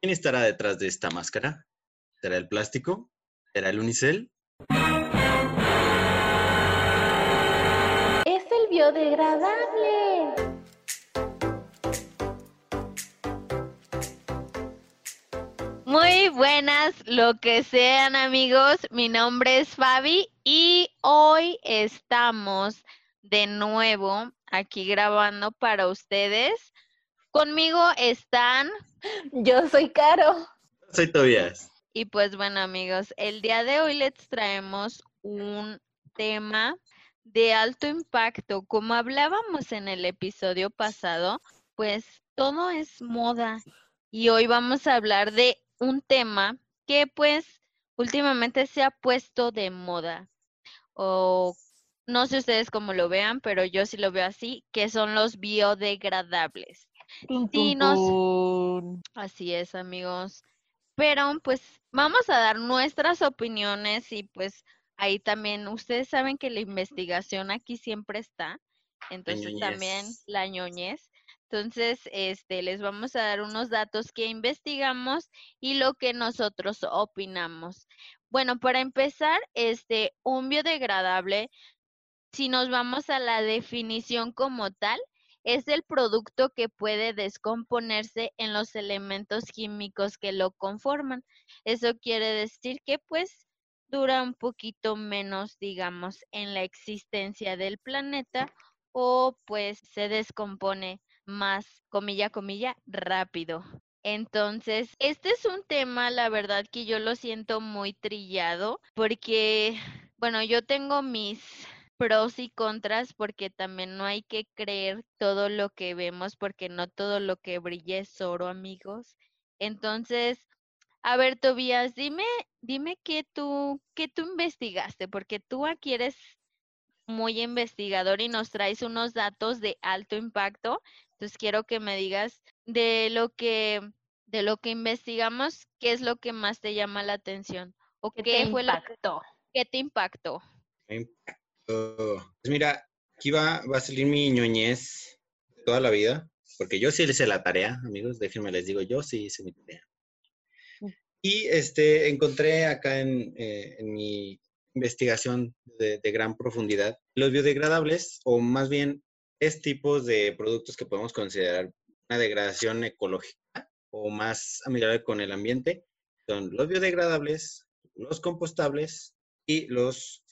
¿Quién estará detrás de esta máscara? ¿Será el plástico? ¿Será el unicel? Es el biodegradable. Muy buenas, lo que sean amigos. Mi nombre es Fabi y hoy estamos de nuevo aquí grabando para ustedes. Conmigo están Yo soy Caro. Soy Tobias. y pues bueno amigos, el día de hoy les traemos un tema de alto impacto. Como hablábamos en el episodio pasado, pues todo es moda y hoy vamos a hablar de un tema que pues últimamente se ha puesto de moda o no sé ustedes cómo lo vean, pero yo sí lo veo así, que son los biodegradables. Tun, Sí, tun, nos- tun. Así es, amigos. Pero pues vamos a dar nuestras opiniones y pues ahí también ustedes saben que la investigación aquí siempre está. Entonces también la ñoñez. Entonces, este, les vamos a dar unos datos que investigamos y lo que nosotros opinamos. Bueno, para empezar, este, un biodegradable, si nos vamos a la definición como tal, es el producto que puede descomponerse en los elementos químicos que lo conforman. Eso quiere decir que pues dura un poquito menos, digamos, en la existencia del planeta o pues se descompone más, comilla, comilla, rápido. Entonces, este es un tema, la verdad que yo lo siento muy trillado porque, bueno, yo tengo mis pros y contras porque también no hay que creer todo lo que vemos porque no todo lo que brilla es oro, amigos. Entonces, a ver, Tobías, dime, dime qué tú, qué tú investigaste, porque tú aquí eres muy investigador y nos traes unos datos de alto impacto. Entonces, quiero que me digas de lo que, de lo que investigamos, qué es lo que más te llama la atención o ¿Qué qué te fue lo impactó? que te impactó. Me impactó. Pues mira, aquí va, va a salir mi ñoñez toda la vida, porque yo sí hice la tarea, amigos, déjenme les digo, yo sí hice mi tarea. Mm. Y este, encontré acá en, eh, en mi investigación de, de gran profundidad los biodegradables, o más bien es tipos de productos que podemos considerar una degradación ecológica o más amigable con el ambiente, son los biodegradables, los compostables y los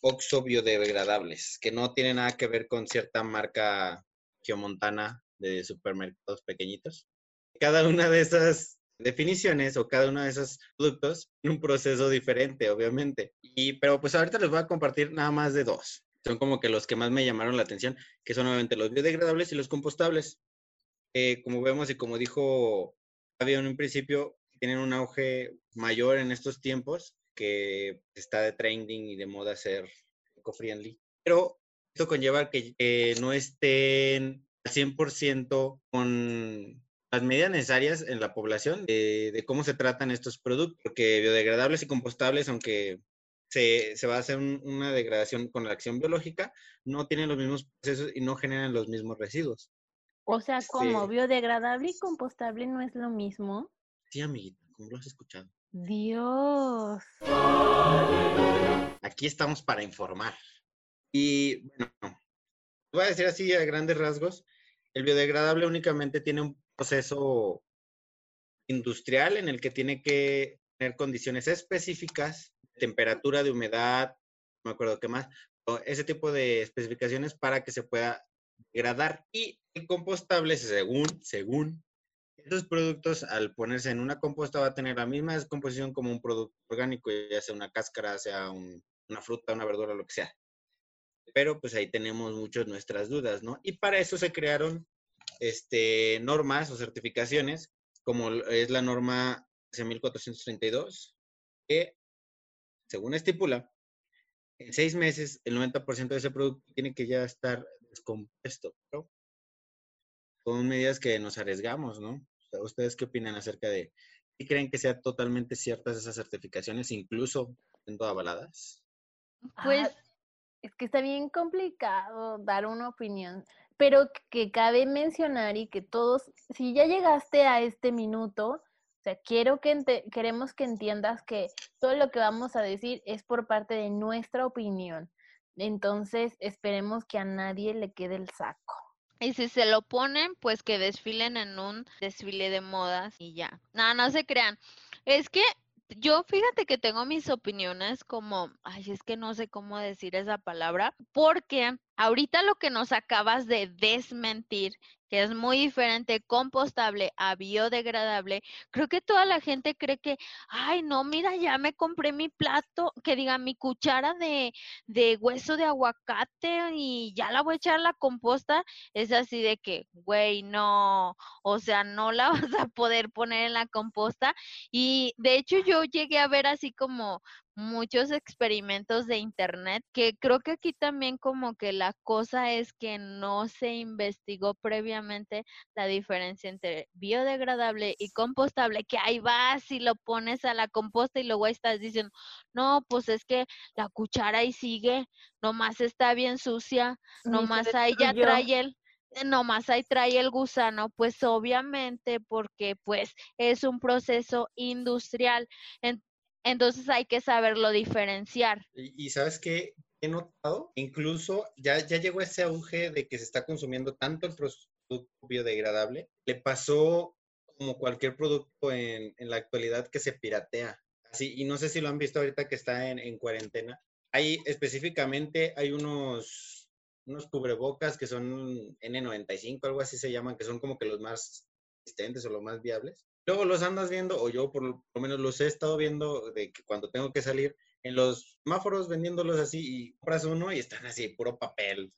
oxo-biodegradables, que no tienen nada que ver con cierta marca geomontana de supermercados pequeñitos. Cada una de esas definiciones o cada uno de esos productos tiene un proceso diferente, obviamente. Y, pero pues ahorita les voy a compartir nada más de dos. Son como que los que más me llamaron la atención, que son obviamente los biodegradables y los compostables. Como vemos y como dijo había en un principio, tienen un auge mayor en estos tiempos, que está de trending y de moda ser eco-friendly. Pero esto conlleva que eh, no estén al 100% con las medidas necesarias en la población de, de cómo se tratan estos productos, porque biodegradables y compostables, aunque se, se va a hacer un- una degradación con la acción biológica, no tienen los mismos procesos y no generan los mismos residuos. O sea, como Sí. biodegradable y compostable no es lo mismo. Sí, amiguita, como lo has escuchado. Dios. Aquí estamos para informar. Y bueno, voy a decir así a grandes rasgos, el biodegradable únicamente tiene un proceso industrial en el que tiene que tener condiciones específicas, temperatura, de humedad, no me acuerdo qué más, ese tipo de especificaciones para que se pueda degradar. Y el compostable, según, según estos productos, al ponerse en una composta, va a tener la misma descomposición como un producto orgánico, ya sea una cáscara, sea un- una fruta, una verdura, lo que sea. Pero pues ahí tenemos muchas nuestras dudas, ¿no? Y para eso se crearon este, normas o certificaciones, como es la norma 1432, que según estipula, en seis meses el 90% de ese producto tiene que ya estar descompuesto. Pero son medidas que nos arriesgamos, ¿no? ¿Ustedes qué opinan acerca de si creen que sean totalmente ciertas esas certificaciones, incluso siendo avaladas? Pues Ah, es que está bien complicado dar una opinión, pero que cabe mencionar y que todos, si ya llegaste a este minuto, o sea, quiero que ente- queremos que entiendas que todo lo que vamos a decir es por parte de nuestra opinión. Entonces, esperemos que a nadie le quede el saco. Y si se lo ponen, pues que desfilen en un desfile de modas y ya. No, no se crean. Es que yo fíjate que tengo mis opiniones como, ay, es que no sé cómo decir esa palabra, porque ahorita lo que nos acabas de desmentir, que es muy diferente compostable a biodegradable, creo que toda la gente cree que, ay, no, mira, ya me compré mi plato, que diga mi cuchara de, de hueso de aguacate y ya la voy a echar a la composta. Es así de que, güey, no, o sea, no la vas a poder poner en la composta. Y de hecho yo llegué a ver así como muchos experimentos de internet, que creo que aquí también como que la cosa es que no se investigó previamente la diferencia entre biodegradable y compostable, que ahí vas y lo pones a la composta y luego ahí estás diciendo, no, pues es que la cuchara ahí sigue, nomás está bien sucia, nomás ahí ya trae el, eh, nomás ahí trae el gusano, pues obviamente porque pues es un proceso industrial. En- entonces hay que saberlo diferenciar. Y, ¿sabes qué? He notado, incluso ya, ya llegó ese auge de que se está consumiendo tanto el producto biodegradable, le pasó como cualquier producto en, en la actualidad que se piratea. Así, y no sé si lo han visto ahorita que está en, en cuarentena. Hay específicamente, hay unos, unos cubrebocas que son N95, algo así se llaman, que son como que los más resistentes o los más viables. Luego los andas viendo, o yo por lo menos los he estado viendo de que cuando tengo que salir en los semáforos vendiéndolos así y compras uno y están así, puro papel.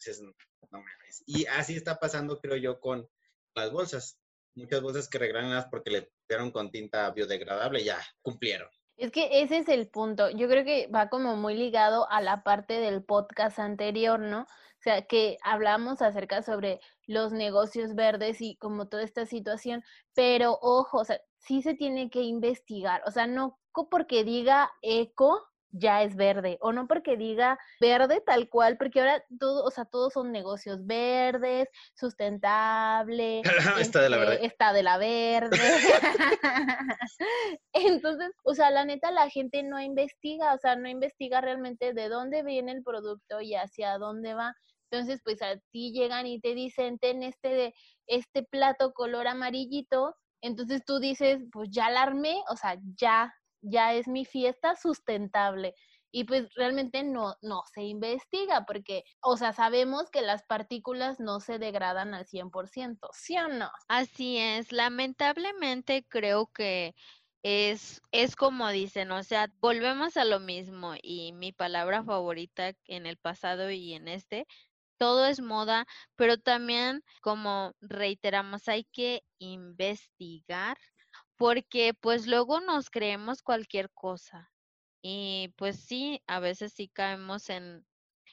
Y así está pasando, creo yo, con las bolsas. Muchas bolsas que regalan porque le pusieron con tinta biodegradable, ya cumplieron. Es que ese es el punto. Yo creo que va como muy ligado a la parte del podcast anterior, ¿no? O sea, que hablamos acerca sobre los negocios verdes y como toda esta situación, pero ojo, o sea, sí se tiene que investigar, o sea, no porque diga eco ya es verde, o no porque diga verde tal cual, porque ahora todo, o sea, todos son negocios verdes, sustentable, Está de la este, verde. está de la verde. Entonces, o sea, la neta, la gente no investiga, o sea, no investiga realmente de dónde viene el producto y hacia dónde va. Entonces, pues a ti llegan y te dicen, ten este, de, este plato color amarillito, entonces tú dices, pues ya la armé, o sea, ya, ya es mi fiesta sustentable. Y pues realmente no, no se investiga porque, o sea, sabemos que las partículas no se degradan al 100%, ¿sí o no? Así es, lamentablemente creo que es, es como dicen, o sea, volvemos a lo mismo y mi palabra favorita en el pasado y en este, todo es moda, pero también, como reiteramos, hay que investigar porque pues luego nos creemos cualquier cosa y pues sí, a veces sí caemos en,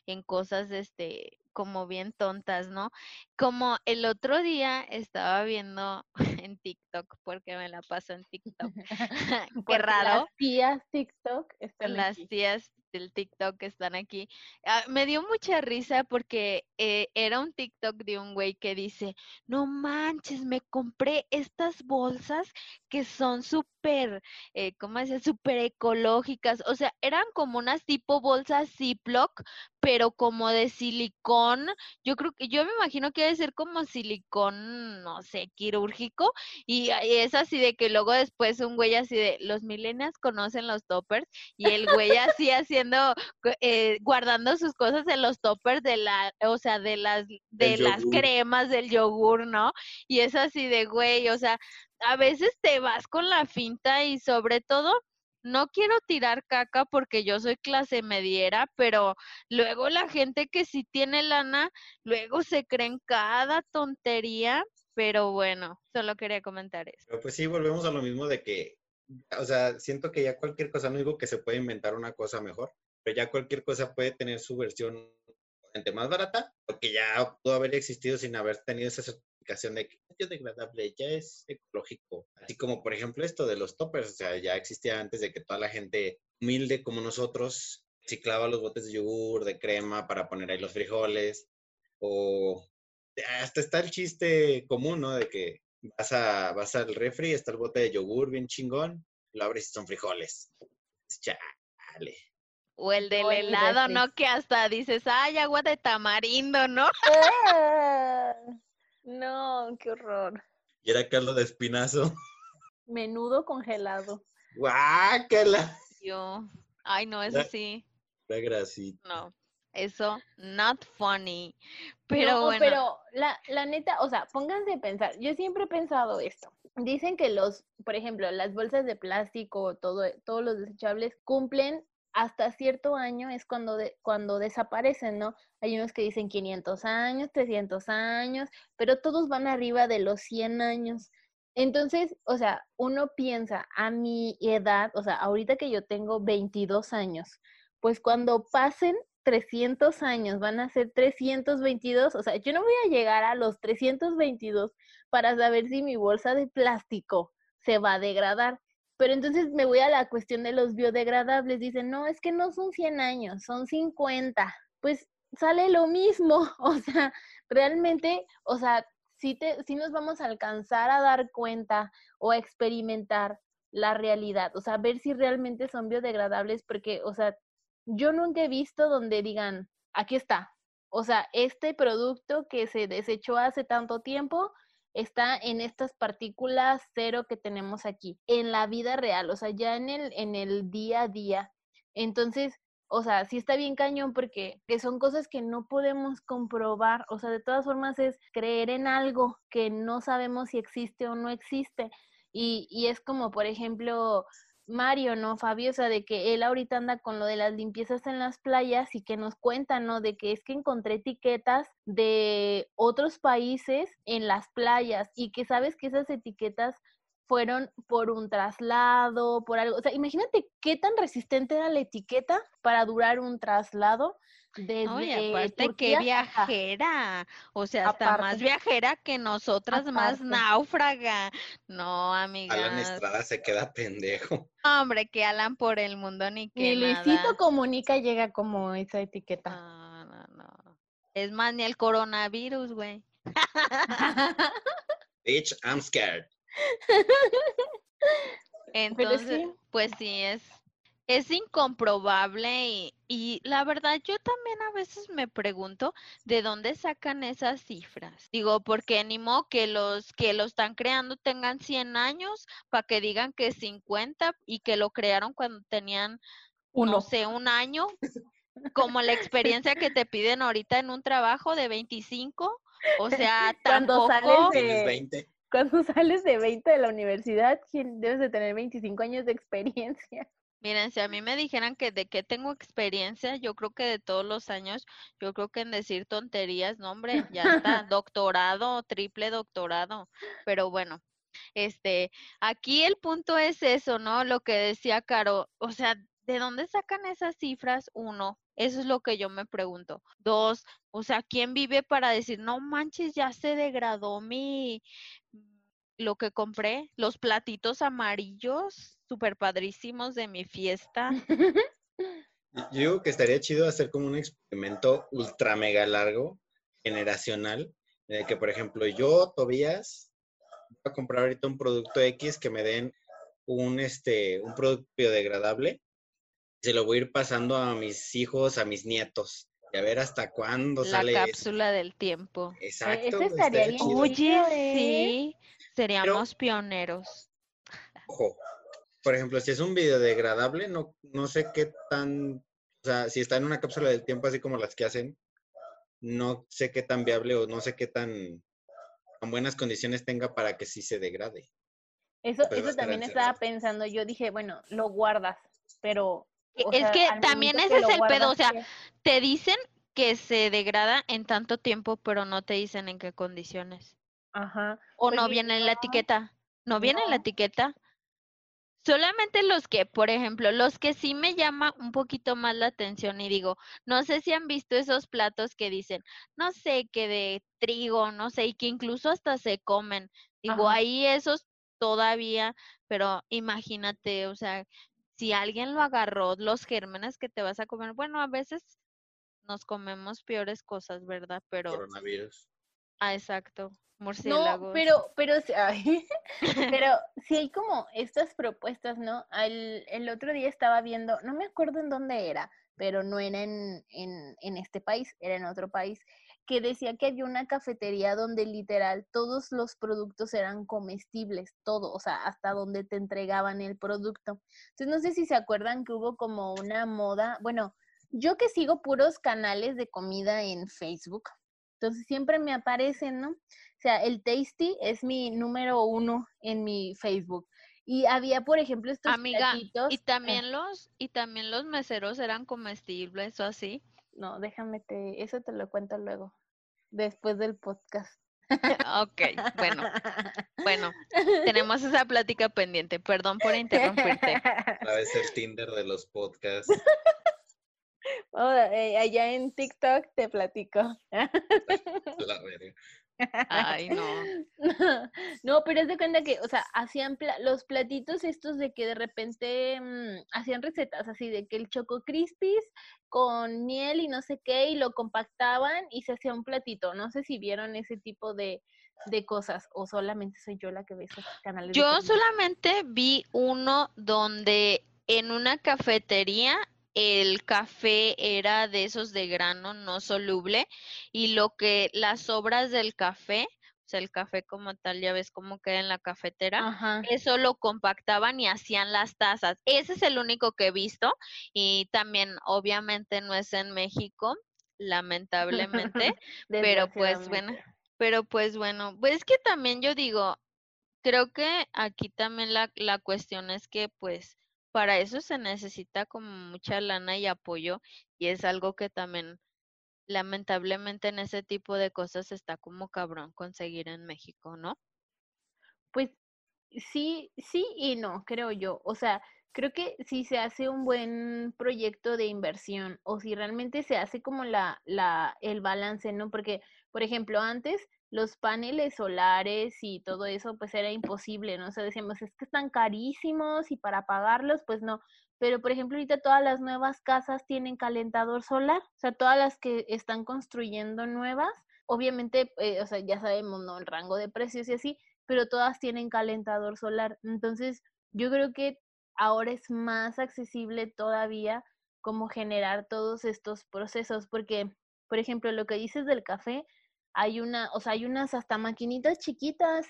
en cosas este como bien tontas, ¿no? Como el otro día estaba viendo en TikTok, porque me la paso en TikTok. Qué raro. Las tías TikTok están Las aquí. tías del TikTok que están aquí. Ah, me dio mucha risa porque eh, era un TikTok de un güey que dice, no manches, me compré estas bolsas que son súper, eh, ¿cómo decía? Súper ecológicas. O sea, eran como unas tipo bolsas Ziploc, pero como de silicón. Yo creo que, yo me imagino que debe ser como silicón, no sé, quirúrgico. Y, es así de que luego después un güey así de, los millennials conocen los toppers y el güey así haciendo, eh, guardando sus cosas en los toppers de la, o sea, de las, de las yogur. cremas del yogur, ¿no? Y es así de, güey, o sea, a veces te vas con la finta y sobre todo, no quiero tirar caca porque yo soy clase mediera, pero luego la gente que sí tiene lana, luego se creen cada tontería, pero bueno, solo quería comentar eso. Pero pues sí, volvemos a lo mismo de que, o sea, siento que ya cualquier cosa, no digo que se puede inventar una cosa mejor, pero ya cualquier cosa puede tener su versión más barata, porque ya pudo haber existido sin haber tenido esa de que es biodegradable, ya es ecológico. Así como, por ejemplo, esto de los toppers, o sea, ya existía antes de que toda la gente humilde como nosotros reciclaba los botes de yogur, de crema para poner ahí los frijoles, o hasta está el chiste común, ¿no? De que vas, a, vas al refri, está el bote de yogur bien chingón, lo abres y son frijoles. Chale. O el del O el helado, refri. ¿no? Que hasta dices, ay, agua de tamarindo, ¿no? No, qué horror. Y era caldo de espinazo. Menudo congelado. ¡Guácala! Yo, ay, no, eso sí, La grasita. no. Eso, not funny. Pero No, bueno, pero la, la neta, o sea, pónganse a pensar. Yo siempre he pensado esto. Dicen que los, por ejemplo, las bolsas de plástico, todo, todos los desechables cumplen hasta cierto año es cuando, de- cuando desaparecen, ¿no? Hay unos que dicen 500 años, 300 años, pero todos van arriba de los 100 años. Entonces, o sea, uno piensa a mi edad, o sea, ahorita que yo tengo 22 años, pues cuando pasen 300 años, van a ser 322, o sea, yo no voy a llegar a los 322 para saber si mi bolsa de plástico se va a degradar. Pero entonces me voy a la cuestión de los biodegradables. Dicen, no, es que no son 100 años, son 50. Pues sale lo mismo. O sea, realmente, o sea, sí, te, sí nos vamos a alcanzar a dar cuenta o a experimentar la realidad. O sea, ver si realmente son biodegradables, porque, o sea, yo nunca he visto donde digan, aquí está. O sea, este producto que se desechó hace tanto tiempo está en estas partículas cero que tenemos aquí, en la vida real, o sea, ya en el, en el día a día. Entonces, o sea, sí está bien cañón porque que son cosas que no podemos comprobar, o sea, de todas formas es creer en algo que no sabemos si existe o no existe. Y, y es como, por ejemplo, Mario, ¿no, Fabio? O sea, de que él ahorita anda con lo de las limpiezas en las playas y que nos cuenta, ¿no? De que es que encontré etiquetas de otros países en las playas y que sabes que esas etiquetas fueron por un traslado, por algo. O sea, imagínate qué tan resistente era la etiqueta para durar un traslado desde Oye, aparte Turquía acá. viajera, o sea, hasta más viajera que nosotras, más náufraga. No, Alan amigas. Estrada se queda pendejo. No, hombre, que Alan por el mundo ni que Ni Luisito nada. Comunica llega como esa etiqueta. No, no, no. Es más, ni el coronavirus, güey. Bitch, I'm scared. Entonces, sí. pues sí, es, es incomprobable y, y la verdad yo también a veces me pregunto de dónde sacan esas cifras. Digo, porque ni modo que los que lo están creando tengan 100 años para que digan que 50 y que lo crearon cuando tenían, Uno. no sé, un año, como la experiencia que te piden ahorita en un trabajo de 25. O sea, Cuando sales tampoco... de- Tienes 20. Cuando sales de 20 de la universidad, ¿quién- debes de tener 25 años de experiencia. Miren, si a mí me dijeran que de qué tengo experiencia, yo creo que de todos los años, yo creo que en decir tonterías, no hombre, ya está, doctorado, triple doctorado. Pero bueno, este, aquí el punto es eso, ¿no? Lo que decía Caro, o sea, ¿de dónde sacan esas cifras? Uno, eso es lo que yo me pregunto. Dos, o sea, ¿quién vive para decir, no manches, ya se degradó mi, lo que compré, los platitos amarillos, súper padrísimos de mi fiesta. Yo digo que estaría chido hacer como un experimento ultra mega largo, generacional, en el que, por ejemplo, yo, Tobías, voy a comprar ahorita un producto X que me den un, este, un producto biodegradable, y se lo voy a ir pasando a mis hijos, a mis nietos, y a ver hasta cuándo La sale eso. cápsula del tiempo. Exacto, eso estaría bien chido. Oye, ¿eh? sí, seríamos pioneros. Ojo, por ejemplo, si es un biodegradable, no, no sé qué tan, o sea, si está en una cápsula del tiempo así como las que hacen, no sé qué tan viable o no sé qué tan, tan buenas condiciones tenga para que sí se degrade. Eso, Pues eso también estaba pensando. Yo dije, bueno, lo guardas, pero. E- es sea, que también ese que es el pedo, o sea. Te dicen que se degrada en tanto tiempo, pero no te dicen en qué condiciones. Ajá. O Pues no viene en la etiqueta. ¿No viene en la etiqueta? Solamente los que, por ejemplo, los que sí me llama un poquito más la atención y digo, no sé si han visto esos platos que dicen, no sé, que de trigo, no sé, y que incluso hasta se comen. Digo, Ajá. ahí esos todavía, pero imagínate, o sea, si alguien lo agarró, los gérmenes que te vas a comer, bueno, a veces nos comemos peores cosas, ¿verdad? Pero, Coronavirus. ah, exacto. No, pero, pero, ay, pero sí hay como estas propuestas, ¿no? Al- el otro día estaba viendo, no me acuerdo en dónde era, pero no era en, en, en este país, era en otro país, que decía que había una cafetería donde literal todos los productos eran comestibles, todo, o sea, hasta donde te entregaban el producto. Entonces, no sé si se acuerdan que hubo como una moda, bueno, yo que sigo puros canales de comida en Facebook, entonces siempre me aparecen, ¿no? O sea, el Tasty es mi número uno en mi Facebook. Y había, por ejemplo, estos Amiga, platitos. y ah, también los, y también los meseros eran comestibles o así. no, déjame te, eso te lo cuento luego, después del podcast. Ok, bueno, bueno, tenemos esa plática pendiente. Perdón por interrumpirte. A vez el Tinder de los podcasts. Oh, eh, allá en TikTok te platico. La. Ay, no. No, pero es de cuenta que, o sea, hacían pla- los platitos estos de que de repente mm, hacían recetas así de que el choco crispies con miel y no sé qué y lo compactaban y se hacía un platito. No sé si vieron ese tipo de, de cosas o solamente soy yo la que ve esos canales. Yo solamente vi uno donde en una cafetería el café era de esos de grano no soluble y lo que las sobras del café, o sea, el café como tal, ya ves cómo queda en la cafetera, Ajá. eso lo compactaban y hacían las tazas. Ese es el único que he visto y también obviamente no es en México, lamentablemente. Pero pues bueno, pero pues bueno, pues es que también yo digo, creo que aquí también la, la cuestión es que pues para eso se necesita como mucha lana y apoyo y es algo que también lamentablemente en ese tipo de cosas está como cabrón conseguir en México, ¿no? Pues sí, sí y no, creo yo. O sea, creo que si se hace un buen proyecto de inversión o si realmente se hace como la, la, el balance, ¿no? Porque, por ejemplo, antes los paneles solares y todo eso, pues era imposible, ¿no? O sea, decíamos, es que están carísimos y para pagarlos, pues no. Pero, por ejemplo, ahorita todas las nuevas casas tienen calentador solar, o sea, todas las que están construyendo nuevas, obviamente, eh, o sea, ya sabemos, ¿no? El rango de precios y así, pero todas tienen calentador solar. Entonces, yo creo que ahora es más accesible todavía como generar todos estos procesos, porque, por ejemplo, lo que dices del café, hay una, o sea, hay unas hasta maquinitas chiquitas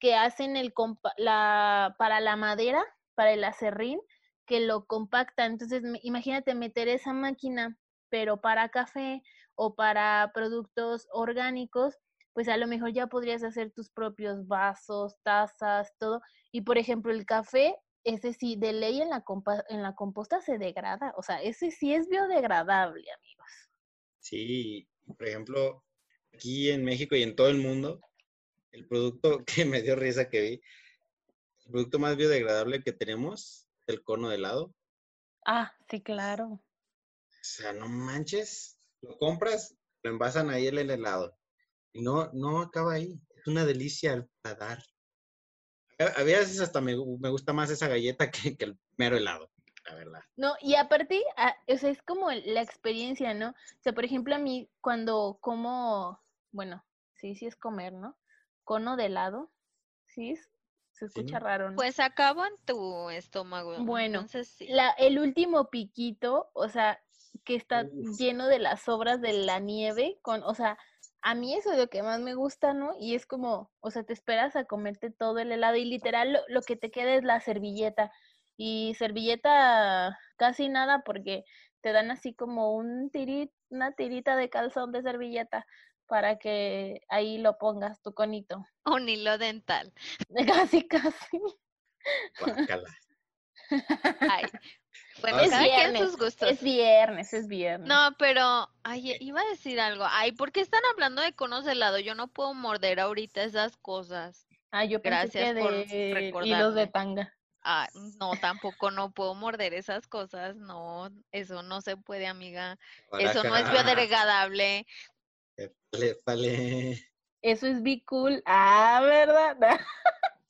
que hacen el para la madera, para el acerrín, que lo compacta. Entonces, imagínate meter esa máquina, pero para café o para productos orgánicos, pues a lo mejor ya podrías hacer tus propios vasos, tazas, todo. Y por ejemplo, el café, ese sí, de ley en la, en la composta se degrada. O sea, ese sí es biodegradable, amigos. Sí, por ejemplo, aquí en México y en todo el mundo, el producto que me dio risa que vi, el producto más biodegradable que tenemos, el cono de helado. Ah, sí, claro. O sea, no manches, lo compras, lo envasan ahí en el helado. Y no, no acaba ahí. Es una delicia al paladar. A, veces hasta me, me gusta más esa galleta que, que el mero helado, la verdad. No, y aparte, ah, o sea, es como la experiencia, ¿no? O sea, por ejemplo, a mí cuando como, bueno, sí, sí es comer, ¿no? Cono de helado, sí, es- se escucha Sí. raro, ¿no? Pues acabo en tu estómago. Bueno, entonces sí. la, el último piquito, o sea, que está Uf. lleno de las sobras de la nieve, con, o sea, a mí eso es lo que más me gusta, ¿no? Y es como, o sea, te esperas a comerte todo el helado y literal lo, lo que te queda es la servilleta. Y servilleta casi nada porque te dan así como un tirit, una tirita de calzón de servilleta para que ahí lo pongas tu conito. Un hilo dental. Casi, casi. Ay. Bueno, Ah, Es cada quien viernes, sus gustos. Es viernes, es viernes. No, pero, ay, iba a decir algo. Ay, ¿por qué están hablando de conos de helado? Yo no puedo morder ahorita esas cosas. Ah, yo pensé Gracias que por de hilos de recordarme. tanga. Ah, no, tampoco no puedo morder esas cosas. No, eso no se puede, amiga. Eso no es biodegradable. Épale, épale. Eso es be cool. Ah, ¿verdad?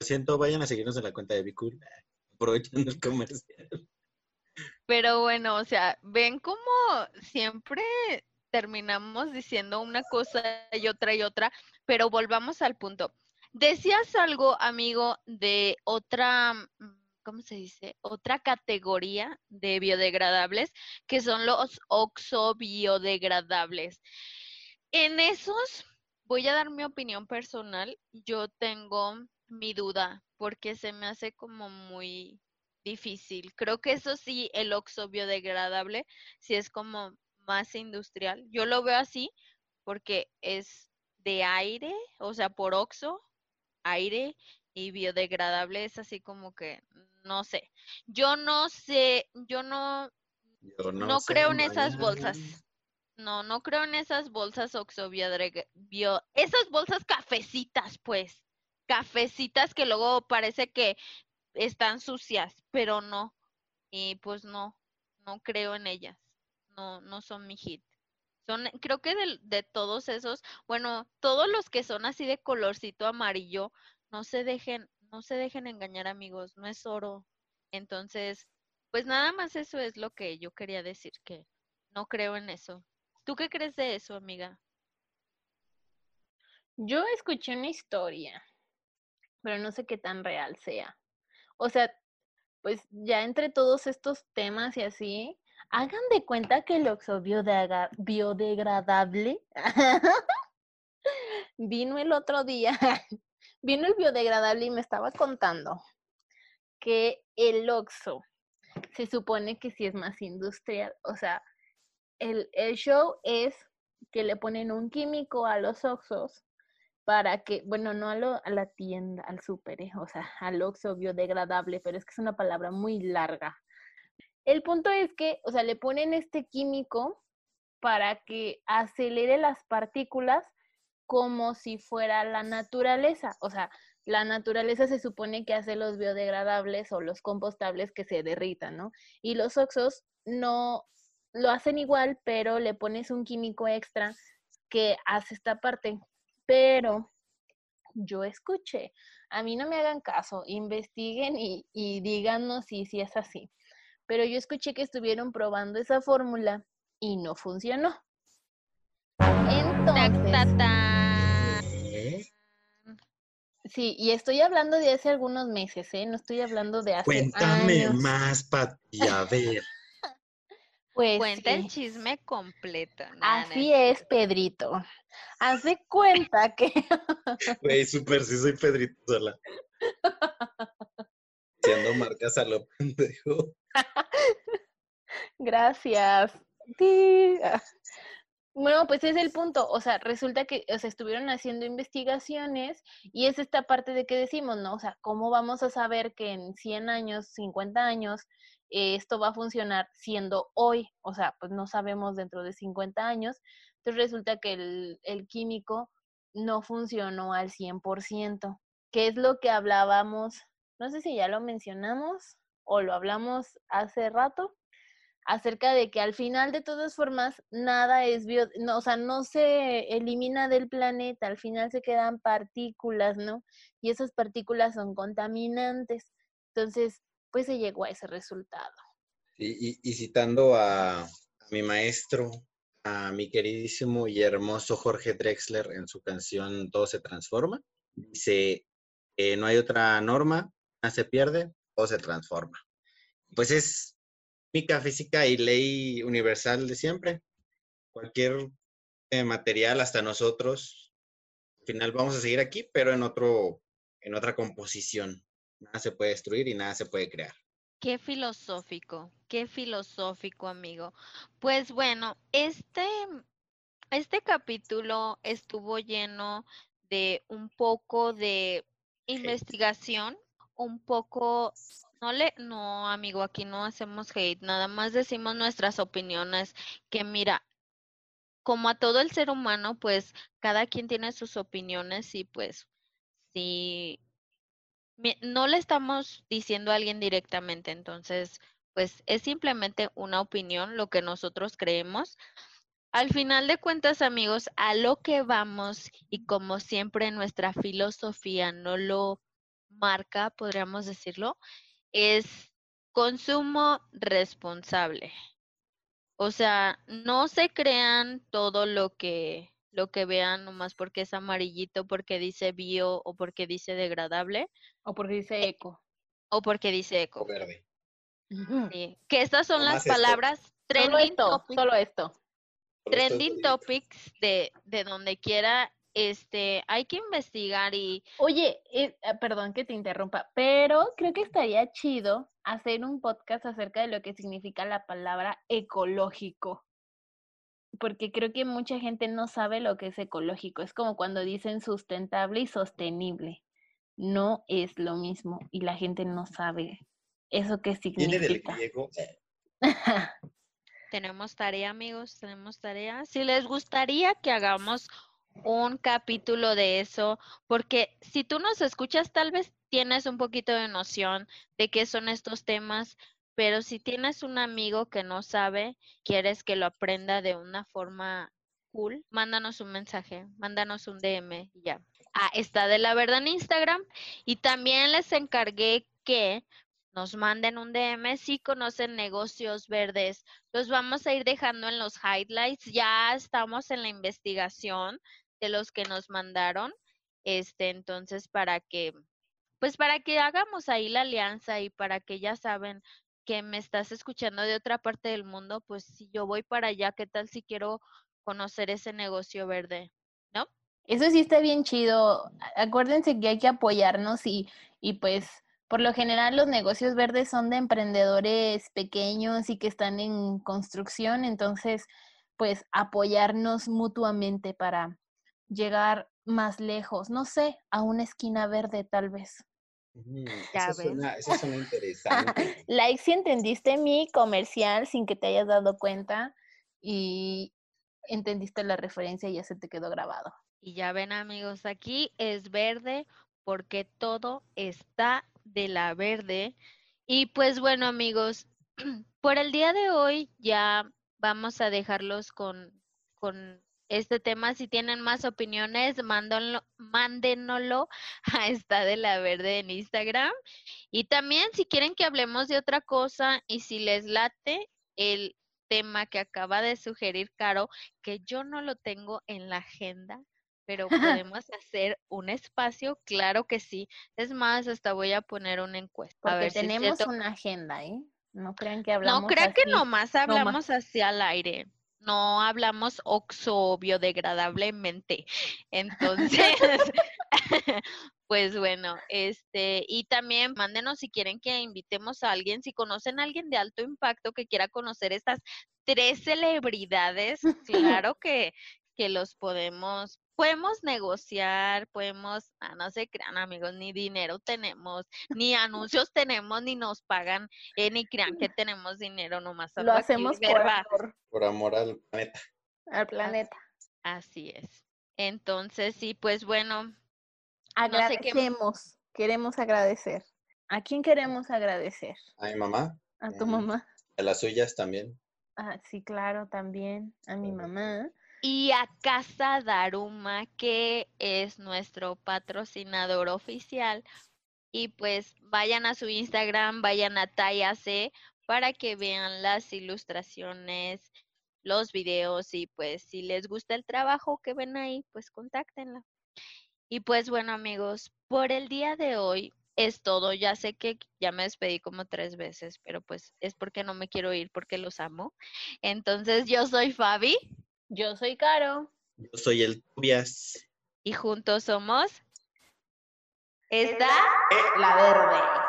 Lo siento, vayan a seguirnos en la cuenta de Bicool. Aprovechando el comercial. Pero bueno, o sea, ven cómo siempre terminamos diciendo una cosa y otra y otra, pero volvamos al punto. Decías algo, amigo, de otra, mm, ¿cómo se dice? Otra categoría de biodegradables, que son los oxobiodegradables. En esos, voy a dar mi opinión personal. Yo tengo mi duda, porque se me hace como muy difícil. Creo que eso sí, el oxo biodegradable, sí es como más industrial. Yo lo veo así porque es de aire, o sea, por oxo, aire y biodegradable es así como que, no sé. Yo no sé, yo no, no, creo en esas bolsas. No, no creo en esas bolsas oxo bio, esas bolsas cafecitas, pues, cafecitas que luego parece que están sucias, pero no. Y pues no, no creo en ellas. No, no son mi hit. Creo que de, de todos esos, bueno, todos los que son así de colorcito amarillo, no se dejen, no se dejen engañar amigos, no es oro. Entonces, pues nada más eso es lo que yo quería decir, que no creo en eso. ¿Tú qué crees de eso, amiga? Yo escuché una historia, pero no sé qué tan real sea. O sea, pues ya entre todos estos temas y así, hagan de cuenta que el oxo biodegradable vino el otro día, vino el biodegradable y me estaba contando que el oxo se supone que sí es más industrial. O sea, el, el show es que le ponen un químico a los oxos para que, bueno, no a, lo, a la tienda, al súper, eh, o sea, al oxo biodegradable, pero es que es una palabra muy larga. El punto es que, o sea, le ponen este químico para que acelere las partículas como si fuera la naturaleza. O sea, la naturaleza se supone que hace los biodegradables o los compostables que se derritan, ¿no? Y los oxos no lo hacen igual, pero le pones un químico extra que hace esta parte pero yo escuché, a mí no me hagan caso, investiguen y, díganos si, si es así. Pero yo escuché que estuvieron probando esa fórmula y no funcionó. Entonces. Sí, y estoy hablando de hace algunos meses, ¿eh? No estoy hablando de hace Cuéntame más, Pati, a ver. Pues Cuenta el chisme completo. Así es, Pedrito. Hace cuenta que. Güey, súper, sí soy Pedrito sola. Siendo marcas a lo pendejo. Gracias. Bueno, pues es el punto. O sea, resulta que o sea, estuvieron haciendo investigaciones y es esta parte de que decimos, ¿no? O sea, ¿cómo vamos a saber que en 100 años, 50 años, esto va a funcionar siendo hoy? O sea, pues no sabemos dentro de 50 años. Entonces resulta que el, el químico no funcionó al 100%, que es lo que hablábamos, no sé si ya lo mencionamos o lo hablamos hace rato, acerca de que al final de todas formas nada es bio, no, o sea, no se elimina del planeta, al final se quedan partículas, ¿no? Y esas partículas son contaminantes. Entonces, pues se llegó a ese resultado. Y, citando a, mi maestro, a mi queridísimo y hermoso Jorge Drexler en su canción Todo se transforma, dice, eh, no hay otra norma, nada se pierde, todo se transforma. Pues es química, física y ley universal de siempre. Cualquier eh, material, hasta nosotros, al final vamos a seguir aquí, pero en otro, en otra composición. Nada se puede destruir y nada se puede crear. Qué filosófico, qué filosófico, amigo. Pues bueno, este, este capítulo estuvo lleno de un poco de investigación, un poco no le, no, amigo, aquí no hacemos hate, nada más decimos nuestras opiniones, que mira, como a todo el ser humano, pues cada quien tiene sus opiniones y pues si no le estamos diciendo a alguien directamente, entonces pues es simplemente una opinión, lo que nosotros creemos. Al final de cuentas, amigos, a lo que vamos y como siempre nuestra filosofía no lo marca, podríamos decirlo, es consumo responsable. O sea, no se crean todo lo que lo que vean nomás porque es amarillito, porque dice bio o porque dice degradable O porque dice eco. o porque dice O eco. verde. Sí. Que estas son Nomás las esto. palabras Solo trending esto, topics, solo esto. Esto trending topics de, de donde quiera. Este, hay que investigar y Oye, eh, ah, perdón que te interrumpa, pero creo que estaría chido hacer un podcast acerca de lo que significa la palabra ecológico. Porque creo que mucha gente no sabe lo que es ecológico. Es como cuando dicen sustentable y sostenible. No es lo mismo y la gente no sabe eso qué Viene del significa. griego. Tenemos tarea, amigos, tenemos tarea. Si les gustaría que hagamos un capítulo de eso, porque si tú nos escuchas, tal vez tienes un poquito de noción de qué son estos temas, pero si tienes un amigo que no sabe, quieres que lo aprenda de una forma cool, mándanos un mensaje, mándanos un DM ya. Ah, está de la verdad en Instagram y también les encargué que nos manden un DM si conocen negocios verdes. Los vamos a ir dejando en los highlights. Ya estamos en la investigación de los que nos mandaron. Este, entonces, para que, pues para que hagamos ahí la alianza y para que ya saben que me estás escuchando de otra parte del mundo, pues si yo voy para allá, ¿qué tal si quiero conocer ese negocio verde? ¿No? Eso sí está bien chido. Acuérdense que hay que apoyarnos y, y pues por lo general los negocios verdes son de emprendedores pequeños y que están en construcción, entonces pues apoyarnos mutuamente para llegar más lejos, no sé, a una esquina verde tal vez. Mm, Ya eso, ves. suena, eso suena interesante. Like si entendiste mi comercial sin que te hayas dado cuenta y entendiste la referencia y ya se te quedó grabado. Y ya ven amigos, aquí es verde porque todo está de la verde. Y pues bueno amigos, por el día de hoy ya vamos a dejarlos con, con este tema. Si tienen más opiniones, mándenlo, mándenoslo a Está de la Verde en Instagram. Y también si quieren que hablemos de otra cosa y si les late el tema que acaba de sugerir Caro, que yo no lo tengo en la agenda, pero podemos hacer un espacio, claro que sí. Es más, hasta voy a poner una encuesta. a Porque ver si es tenemos una agenda, ¿eh? No crean que hablamos No crean que nomás. hablamos así al aire. No hablamos oxo biodegradablemente. Entonces, pues bueno, este, y también mándenos si quieren que invitemos a alguien, si conocen a alguien de alto impacto que quiera conocer estas tres celebridades, claro que, que los podemos, podemos negociar, podemos, ah, no se crean amigos, ni dinero tenemos, ni anuncios tenemos, ni nos pagan, eh, ni crean que tenemos dinero, nomás Lo aquí hacemos por amor Por amor al planeta. al planeta. Así es. Entonces, sí, pues bueno, No sé qué- Agradecemos, queremos agradecer. ¿A quién queremos agradecer? A mi mamá, ¿A tu mamá? a las suyas también. Ah, sí, claro, también. A mi mamá. Y a Casa Daruma, que es nuestro patrocinador oficial. Y pues vayan a su Instagram, vayan a Tallase para que vean las ilustraciones, los videos y pues si les gusta el trabajo que ven ahí, pues contáctenla. Y pues bueno amigos, por el día de hoy es todo. Ya sé que ya me despedí como tres veces, pero pues es porque no me quiero ir porque los amo. Entonces yo soy Fabi Yo soy Caro. Yo soy el Tobias. y juntos somos... Esta... La verde.